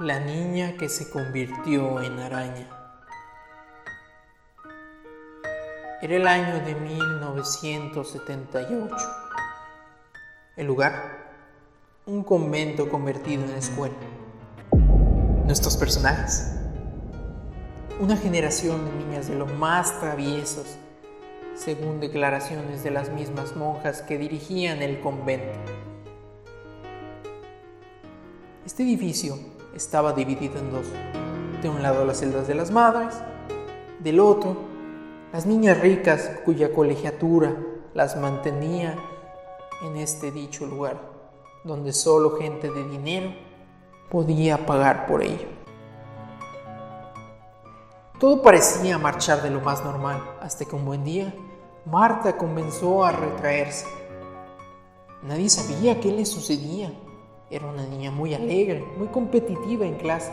La niña que se convirtió en araña. Era el año de 1978. El lugar, un convento convertido en escuela. Nuestros personajes, una generación de niñas de lo más traviesos, según declaraciones de las mismas monjas que dirigían el convento. Este edificio estaba dividido en dos. De un lado las celdas de las madres, del otro las niñas ricas cuya colegiatura las mantenía en este dicho lugar, donde solo gente de dinero podía pagar por ello. Todo parecía marchar de lo más normal, hasta que un buen día Marta comenzó a retraerse. Nadie sabía qué le sucedía. Era una niña muy alegre, muy competitiva en clase.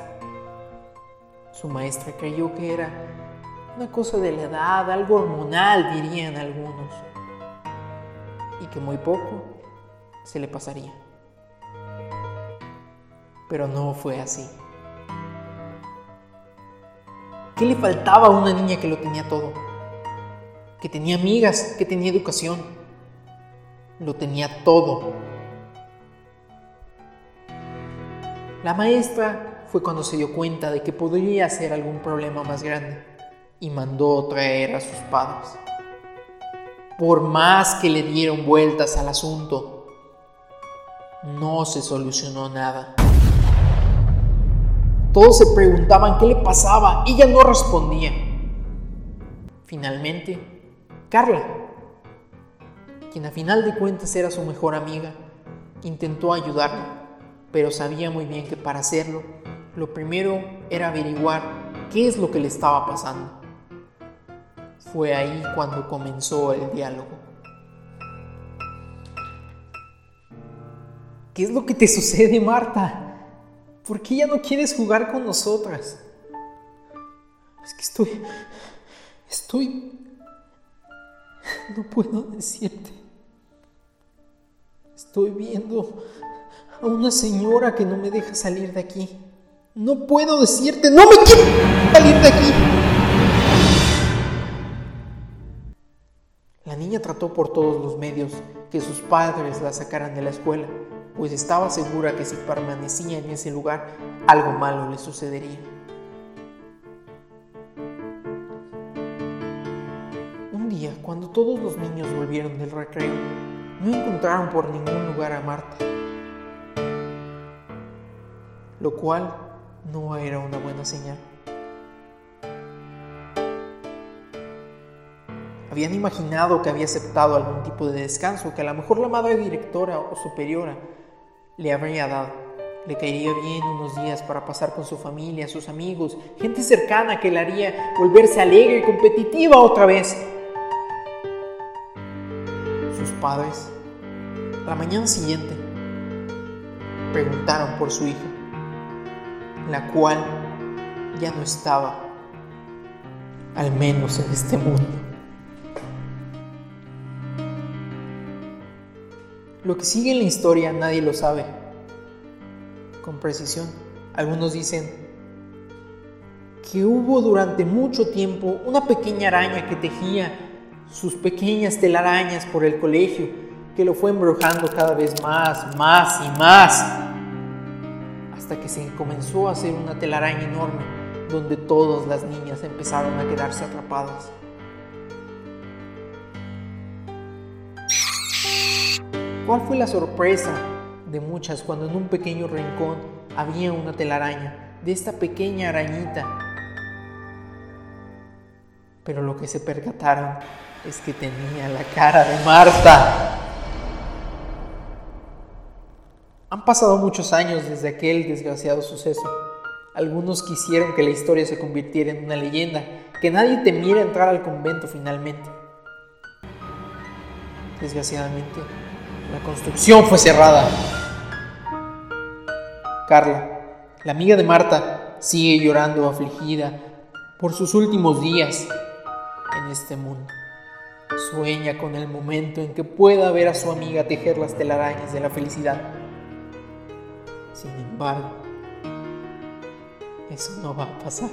Su maestra creyó que era una cosa de la edad, algo hormonal, dirían algunos, y que muy poco se le pasaría. Pero no fue así. ¿Qué le faltaba a una niña que lo tenía todo? Que tenía amigas, que tenía educación. Lo tenía todo. La maestra fue cuando se dio cuenta de que podría ser algún problema más grande y mandó traer a sus padres. Por más que le dieron vueltas al asunto, no se solucionó nada. Todos se preguntaban qué le pasaba, ella no respondía. Finalmente, Carla, quien a final de cuentas era su mejor amiga, intentó ayudarla pero sabía muy bien que para hacerlo, lo primero era averiguar qué es lo que le estaba pasando. Fue ahí cuando comenzó el diálogo. ¿Qué es lo que te sucede, Marta? ¿Por qué ya no quieres jugar con nosotras? Es que estoy... Estoy... No puedo decirte. Estoy viendo a una señora que no me deja salir de aquí. No puedo decirte, no me quiero salir de aquí. La niña trató por todos los medios que sus padres la sacaran de la escuela, pues estaba segura que si permanecía en ese lugar, algo malo le sucedería. Un día, cuando todos los niños volvieron del recreo, no encontraron por ningún lugar a Marta lo cual no era una buena señal. Habían imaginado que había aceptado algún tipo de descanso que a lo mejor la madre directora o superiora le habría dado. Le caería bien unos días para pasar con su familia, sus amigos, gente cercana que le haría volverse alegre y competitiva otra vez. Sus padres, la mañana siguiente, preguntaron por su hija la cual ya no estaba, al menos en este mundo. Lo que sigue en la historia nadie lo sabe con precisión. Algunos dicen que hubo durante mucho tiempo una pequeña araña que tejía sus pequeñas telarañas por el colegio, que lo fue embrujando cada vez más, más y más que se comenzó a hacer una telaraña enorme donde todas las niñas empezaron a quedarse atrapadas. ¿Cuál fue la sorpresa de muchas cuando en un pequeño rincón había una telaraña de esta pequeña arañita? Pero lo que se percataron es que tenía la cara de Marta. Han pasado muchos años desde aquel desgraciado suceso. Algunos quisieron que la historia se convirtiera en una leyenda, que nadie temiera entrar al convento finalmente. Desgraciadamente, la construcción fue cerrada. Carla, la amiga de Marta, sigue llorando afligida por sus últimos días en este mundo. Sueña con el momento en que pueda ver a su amiga tejer las telarañas de la felicidad sin embargo, eso no va a pasar.